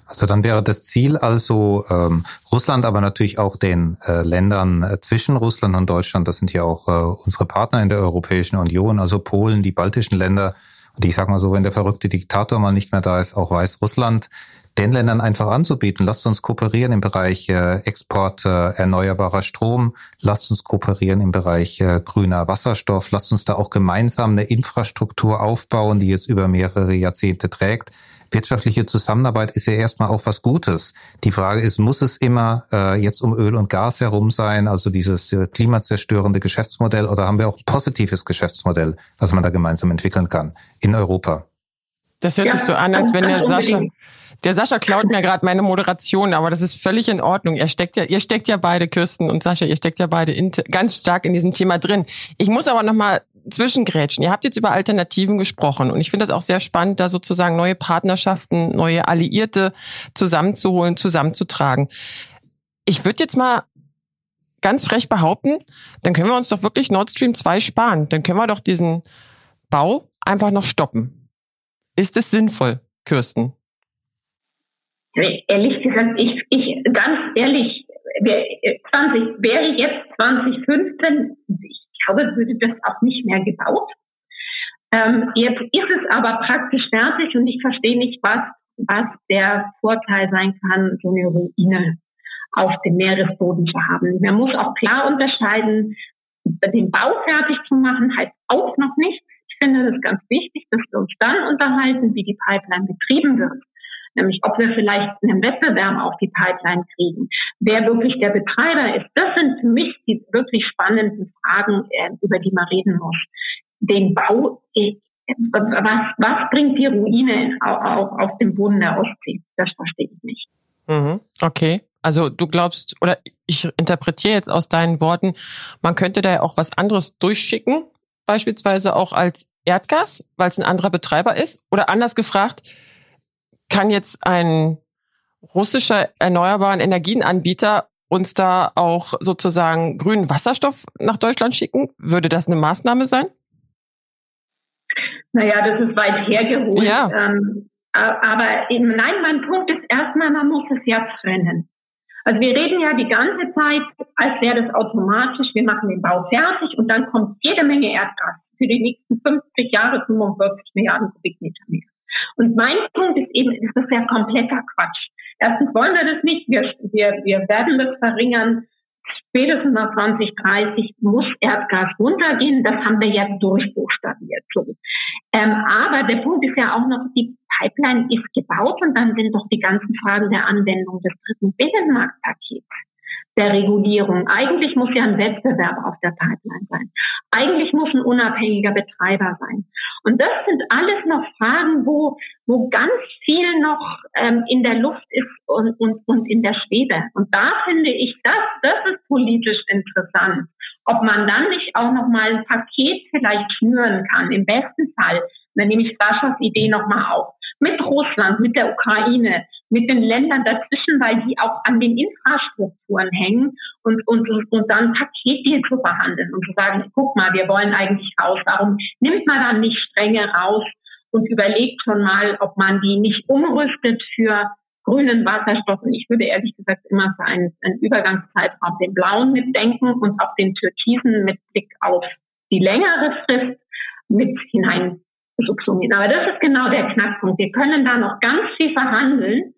Also dann wäre das Ziel also ähm, Russland, aber natürlich auch den äh, Ländern äh, zwischen Russland und Deutschland, das sind ja auch äh, unsere Partner in der Europäischen Union, also Polen, die baltischen Länder. Und ich sage mal so, wenn der verrückte Diktator mal nicht mehr da ist, auch Weißrussland, den Ländern einfach anzubieten. Lasst uns kooperieren im Bereich äh, Export äh, erneuerbarer Strom. Lasst uns kooperieren im Bereich äh, grüner Wasserstoff. Lasst uns da auch gemeinsam eine Infrastruktur aufbauen, die jetzt über mehrere Jahrzehnte trägt. Wirtschaftliche Zusammenarbeit ist ja erstmal auch was Gutes. Die Frage ist, muss es immer äh, jetzt um Öl und Gas herum sein, also dieses äh, klimazerstörende Geschäftsmodell, oder haben wir auch ein positives Geschäftsmodell, was man da gemeinsam entwickeln kann in Europa? Das hört ja, sich so an, als wenn der Sascha, der Sascha klaut mir gerade meine Moderation, aber das ist völlig in Ordnung. Ihr steckt ja, ihr steckt ja beide, Kirsten und Sascha, ihr steckt ja beide in, ganz stark in diesem Thema drin. Ich muss aber noch mal zwischengrätschen. Ihr habt jetzt über Alternativen gesprochen und ich finde das auch sehr spannend, da sozusagen neue Partnerschaften, neue Alliierte zusammenzuholen, zusammenzutragen. Ich würde jetzt mal ganz frech behaupten, dann können wir uns doch wirklich Nord Stream 2 sparen. Dann können wir doch diesen Bau einfach noch stoppen. Ist es sinnvoll, Kirsten? Ehrlich gesagt, ich, ich ganz ehrlich, 20, wäre jetzt 2015, ich glaube, würde das auch nicht mehr gebaut. Ähm, jetzt ist es aber praktisch fertig und ich verstehe nicht, was, was der Vorteil sein kann, so eine Ruine auf dem Meeresboden zu haben. Man muss auch klar unterscheiden, den Bau fertig zu machen heißt auch noch nicht. Ich finde das ganz wichtig, dass wir uns dann unterhalten, wie die Pipeline betrieben wird. Nämlich, ob wir vielleicht einen Wettbewerb auf die Pipeline kriegen, wer wirklich der Betreiber ist. Das sind für mich die wirklich spannenden Fragen, äh, über die man reden muss. Den Bau, äh, was, was bringt die Ruine auf, auf dem Boden der Ostsee? Das verstehe ich nicht. Mhm, okay. Also du glaubst, oder ich interpretiere jetzt aus deinen Worten, man könnte da ja auch was anderes durchschicken, beispielsweise auch als Erdgas, weil es ein anderer Betreiber ist? Oder anders gefragt, kann jetzt ein russischer erneuerbaren Energienanbieter uns da auch sozusagen grünen Wasserstoff nach Deutschland schicken? Würde das eine Maßnahme sein? Naja, das ist weit hergeholt. Ja. Ähm, aber eben, nein, mein Punkt ist erstmal, man muss es ja trennen. Also wir reden ja die ganze Zeit, als wäre das automatisch, wir machen den Bau fertig und dann kommt jede Menge Erdgas für die nächsten 50 Jahre 45 Milliarden Kubikmeter mehr. Und mein Punkt ist eben, das ist ja kompletter Quatsch. Erstens wollen wir das nicht, wir, wir, wir werden das verringern. Spätestens nach 2030 muss Erdgas runtergehen. Das haben wir jetzt durchbuchstabiert. So. Ähm, aber der Punkt ist ja auch noch, die Pipeline ist gebaut und dann sind doch die ganzen Fragen der Anwendung des dritten Binnenmarktpakets der Regulierung. Eigentlich muss ja ein Wettbewerb auf der Pipeline sein. Eigentlich muss ein unabhängiger Betreiber sein. Und das sind alles noch Fragen, wo, wo ganz viel noch ähm, in der Luft ist und, und, und in der Schwebe. Und da finde ich, das, das ist politisch interessant. Ob man dann nicht auch noch mal ein Paket vielleicht schnüren kann. Im besten Fall, dann nehme ich Saschas Idee noch mal auf mit Russland, mit der Ukraine, mit den Ländern dazwischen, weil die auch an den Infrastrukturen hängen und, und, und dann Paketdeal zu verhandeln und zu sagen, guck mal, wir wollen eigentlich raus. Warum nimmt man dann nicht strenge raus und überlegt schon mal, ob man die nicht umrüstet für grünen Wasserstoff. Und ich würde ehrlich gesagt immer für einen, einen Übergangszeitraum den blauen mitdenken und auch den türkisen mit Blick auf die längere Frist mit hinein Aber das ist genau der Knackpunkt. Wir können da noch ganz viel verhandeln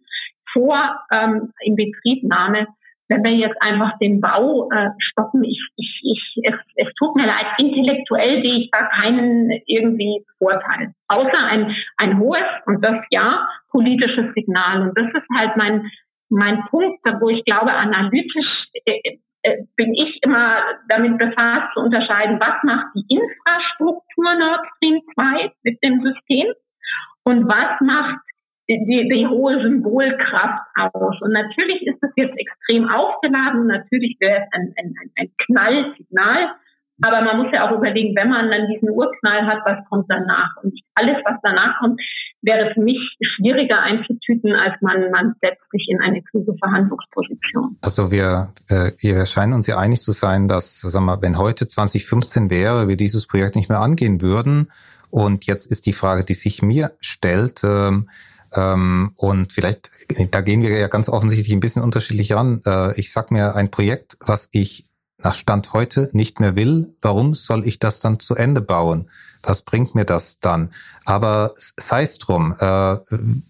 vor ähm, Inbetriebnahme, wenn wir jetzt einfach den Bau äh, stoppen. Ich, ich, ich, es, es tut mir leid, intellektuell sehe ich da keinen irgendwie Vorteil. Außer ein, ein hohes und das ja politisches Signal. Und das ist halt mein, mein Punkt, wo ich glaube, analytisch äh, bin ich immer damit befasst zu unterscheiden, was macht die Infrastruktur Nord Stream 2 mit dem System und was macht die, die hohe Symbolkraft aus. Und natürlich ist das jetzt extrem aufgeladen, natürlich wäre es ein, ein, ein Knallsignal, aber man muss ja auch überlegen, wenn man dann diesen Urknall hat, was kommt danach? Und alles, was danach kommt, wäre für mich schwieriger einzutüten, als man, man setzt sich in eine kluge Verhandlungsposition. Also wir, äh, wir scheinen uns ja einig zu sein, dass, sag mal, wenn heute 2015 wäre, wir dieses Projekt nicht mehr angehen würden. Und jetzt ist die Frage, die sich mir stellt, ähm, ähm, und vielleicht, da gehen wir ja ganz offensichtlich ein bisschen unterschiedlich ran. Äh, ich sag mir, ein Projekt, was ich nach Stand heute nicht mehr will, warum soll ich das dann zu Ende bauen? Was bringt mir das dann? Aber sei es drum. Äh,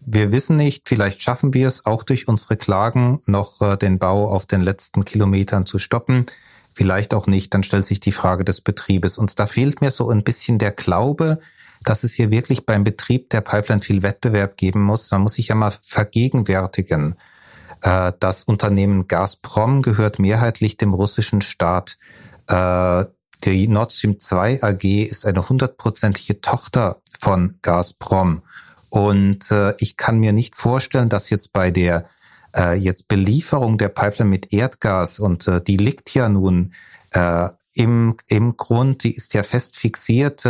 wir wissen nicht, vielleicht schaffen wir es auch durch unsere Klagen noch äh, den Bau auf den letzten Kilometern zu stoppen. Vielleicht auch nicht. Dann stellt sich die Frage des Betriebes. Und da fehlt mir so ein bisschen der Glaube, dass es hier wirklich beim Betrieb der Pipeline viel Wettbewerb geben muss. Man muss sich ja mal vergegenwärtigen. Äh, das Unternehmen Gazprom gehört mehrheitlich dem russischen Staat. Äh, die Nord Stream 2 AG ist eine hundertprozentige Tochter von Gazprom. Und äh, ich kann mir nicht vorstellen, dass jetzt bei der jetzt Belieferung der Pipeline mit Erdgas und die liegt ja nun im, im Grund, die ist ja fest fixiert,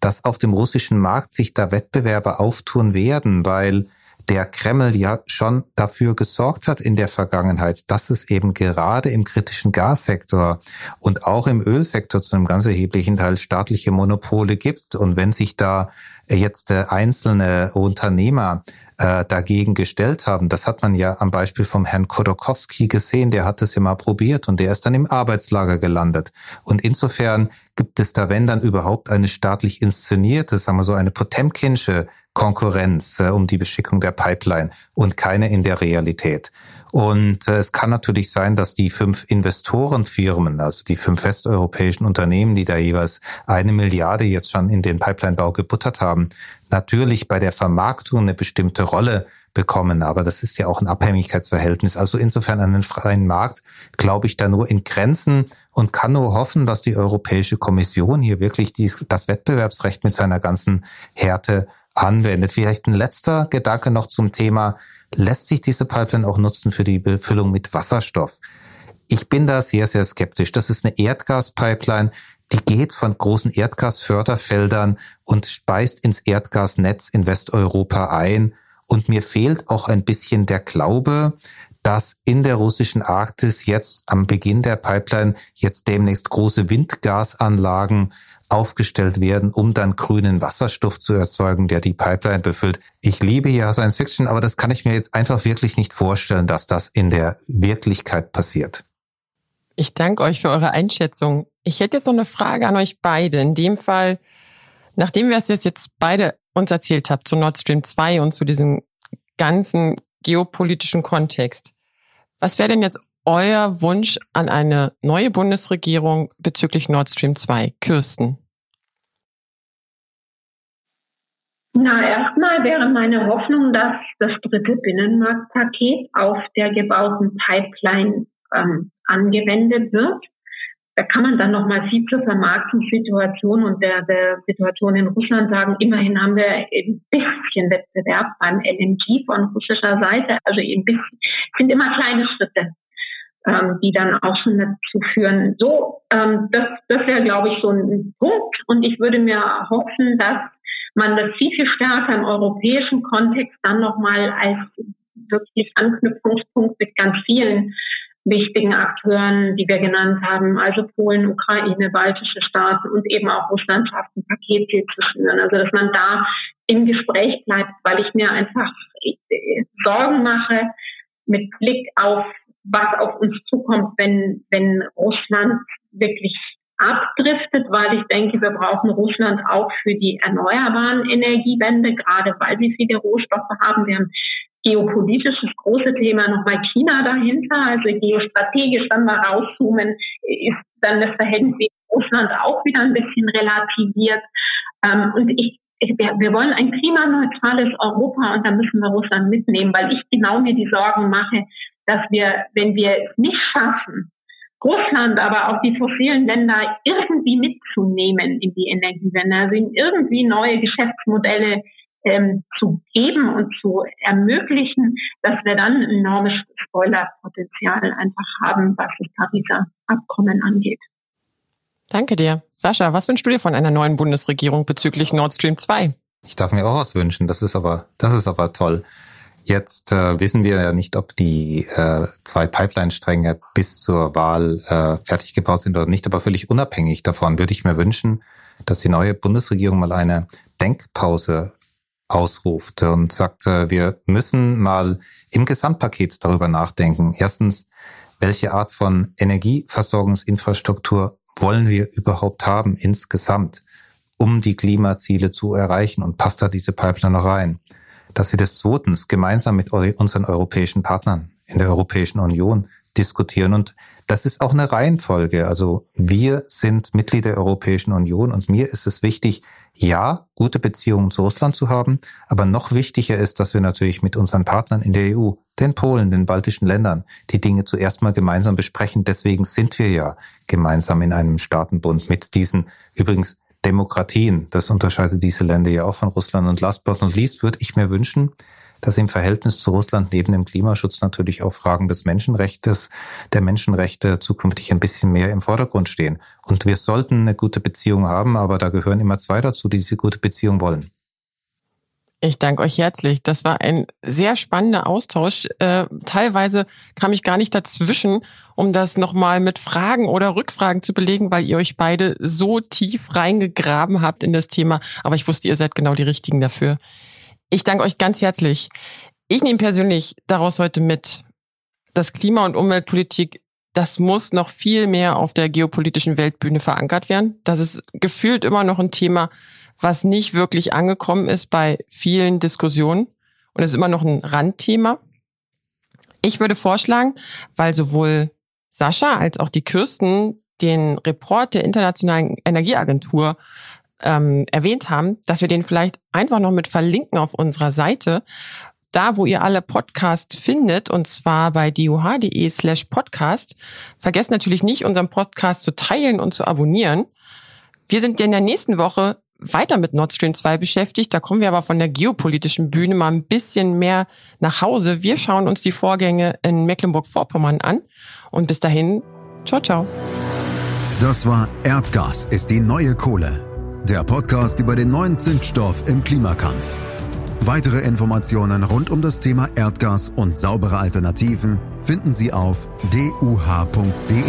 dass auf dem russischen Markt sich da Wettbewerber auftun werden, weil der Kreml ja schon dafür gesorgt hat in der Vergangenheit, dass es eben gerade im kritischen Gassektor und auch im Ölsektor zu einem ganz erheblichen Teil staatliche Monopole gibt. Und wenn sich da jetzt äh, einzelne Unternehmer äh, dagegen gestellt haben. Das hat man ja am Beispiel vom Herrn Kodorkowski gesehen, der hat es ja mal probiert und der ist dann im Arbeitslager gelandet. Und insofern gibt es da, wenn dann überhaupt, eine staatlich inszenierte, sagen wir so, eine Potemkinsche Konkurrenz äh, um die Beschickung der Pipeline und keine in der Realität. Und äh, es kann natürlich sein, dass die fünf Investorenfirmen, also die fünf westeuropäischen Unternehmen, die da jeweils eine Milliarde jetzt schon in den Pipelinebau gebuttert haben, natürlich bei der Vermarktung eine bestimmte Rolle bekommen. Aber das ist ja auch ein Abhängigkeitsverhältnis. Also insofern den freien Markt glaube ich da nur in Grenzen und kann nur hoffen, dass die Europäische Kommission hier wirklich dies, das Wettbewerbsrecht mit seiner ganzen Härte anwendet. Vielleicht ein letzter Gedanke noch zum Thema lässt sich diese Pipeline auch nutzen für die Befüllung mit Wasserstoff. Ich bin da sehr, sehr skeptisch. Das ist eine Erdgaspipeline, die geht von großen Erdgasförderfeldern und speist ins Erdgasnetz in Westeuropa ein. Und mir fehlt auch ein bisschen der Glaube, dass in der russischen Arktis jetzt am Beginn der Pipeline jetzt demnächst große Windgasanlagen aufgestellt werden, um dann grünen Wasserstoff zu erzeugen, der die Pipeline befüllt. Ich liebe ja Science Fiction, aber das kann ich mir jetzt einfach wirklich nicht vorstellen, dass das in der Wirklichkeit passiert. Ich danke euch für eure Einschätzung. Ich hätte jetzt noch eine Frage an euch beide. In dem Fall, nachdem wir es jetzt beide uns erzählt habt zu Nord Stream 2 und zu diesem ganzen geopolitischen Kontext, was wäre denn jetzt euer Wunsch an eine neue Bundesregierung bezüglich Nord Stream 2? Kirsten. Na, erstmal wäre meine Hoffnung, dass das dritte Binnenmarktpaket auf der gebauten Pipeline ähm, angewendet wird. Da kann man dann nochmal viel zur Vermarktungssituation und der, der Situation in Russland sagen. Immerhin haben wir ein bisschen Wettbewerb beim LNG von russischer Seite. Also ein bisschen, sind immer kleine Schritte ähm, die dann auch schon dazu führen. So, ähm, das, das wäre, glaube ich, so ein Punkt. Und ich würde mir hoffen, dass man das viel, viel stärker im europäischen Kontext dann nochmal als wirklich Anknüpfungspunkt mit ganz vielen wichtigen Akteuren, die wir genannt haben, also Polen, Ukraine, baltische Staaten und eben auch Russland schafft, ein Paket zu schnüren. Also dass man da im Gespräch bleibt, weil ich mir einfach äh, Sorgen mache mit Blick auf was auf uns zukommt, wenn, wenn Russland wirklich abdriftet, weil ich denke, wir brauchen Russland auch für die erneuerbaren Energiewende, gerade weil sie viele Rohstoffe haben. Wir haben geopolitisches große Thema nochmal China dahinter, also geostrategisch, wenn wir rauszoomen, ist dann das Verhältnis Russland auch wieder ein bisschen relativiert. Ähm, und ich wir wollen ein klimaneutrales Europa und da müssen wir Russland mitnehmen, weil ich genau mir die Sorgen mache, dass wir, wenn wir es nicht schaffen, Russland, aber auch die fossilen Länder irgendwie mitzunehmen in die Energiewende, also ihnen irgendwie neue Geschäftsmodelle ähm, zu geben und zu ermöglichen, dass wir dann ein enormes Spoilerpotenzial einfach haben, was das Pariser Abkommen angeht. Danke dir. Sascha, was wünschst du dir von einer neuen Bundesregierung bezüglich Nord Stream 2? Ich darf mir auch was wünschen. Das ist aber, das ist aber toll. Jetzt äh, wissen wir ja nicht, ob die äh, zwei Pipeline-Stränge bis zur Wahl äh, fertig gebaut sind oder nicht, aber völlig unabhängig davon würde ich mir wünschen, dass die neue Bundesregierung mal eine Denkpause ausruft und sagt, äh, wir müssen mal im Gesamtpaket darüber nachdenken. Erstens, welche Art von Energieversorgungsinfrastruktur wollen wir überhaupt haben insgesamt, um die Klimaziele zu erreichen und passt da diese Pipeline noch rein? Dass wir das zweitens gemeinsam mit unseren europäischen Partnern in der Europäischen Union diskutieren. Und das ist auch eine Reihenfolge. Also wir sind Mitglied der Europäischen Union und mir ist es wichtig, ja, gute Beziehungen zu Russland zu haben, aber noch wichtiger ist, dass wir natürlich mit unseren Partnern in der EU, den Polen, den baltischen Ländern, die Dinge zuerst mal gemeinsam besprechen. Deswegen sind wir ja gemeinsam in einem Staatenbund mit diesen übrigens Demokratien. Das unterscheidet diese Länder ja auch von Russland. Und last but not least würde ich mir wünschen, dass im Verhältnis zu Russland neben dem Klimaschutz natürlich auch Fragen des Menschenrechts, der Menschenrechte zukünftig ein bisschen mehr im Vordergrund stehen. Und wir sollten eine gute Beziehung haben, aber da gehören immer zwei dazu, die diese gute Beziehung wollen. Ich danke euch herzlich. Das war ein sehr spannender Austausch. Äh, teilweise kam ich gar nicht dazwischen, um das nochmal mit Fragen oder Rückfragen zu belegen, weil ihr euch beide so tief reingegraben habt in das Thema. Aber ich wusste, ihr seid genau die Richtigen dafür. Ich danke euch ganz herzlich. Ich nehme persönlich daraus heute mit, dass Klima- und Umweltpolitik, das muss noch viel mehr auf der geopolitischen Weltbühne verankert werden. Das ist gefühlt immer noch ein Thema, was nicht wirklich angekommen ist bei vielen Diskussionen und ist immer noch ein Randthema. Ich würde vorschlagen, weil sowohl Sascha als auch die Kirsten den Report der Internationalen Energieagentur ähm, erwähnt haben, dass wir den vielleicht einfach noch mit verlinken auf unserer Seite, da wo ihr alle Podcasts findet, und zwar bei duh.de slash podcast. Vergesst natürlich nicht, unseren Podcast zu teilen und zu abonnieren. Wir sind in der nächsten Woche weiter mit Nord Stream 2 beschäftigt. Da kommen wir aber von der geopolitischen Bühne mal ein bisschen mehr nach Hause. Wir schauen uns die Vorgänge in Mecklenburg-Vorpommern an. Und bis dahin, ciao, ciao. Das war Erdgas ist die neue Kohle. Der Podcast über den neuen Zündstoff im Klimakampf. Weitere Informationen rund um das Thema Erdgas und saubere Alternativen finden Sie auf duh.de.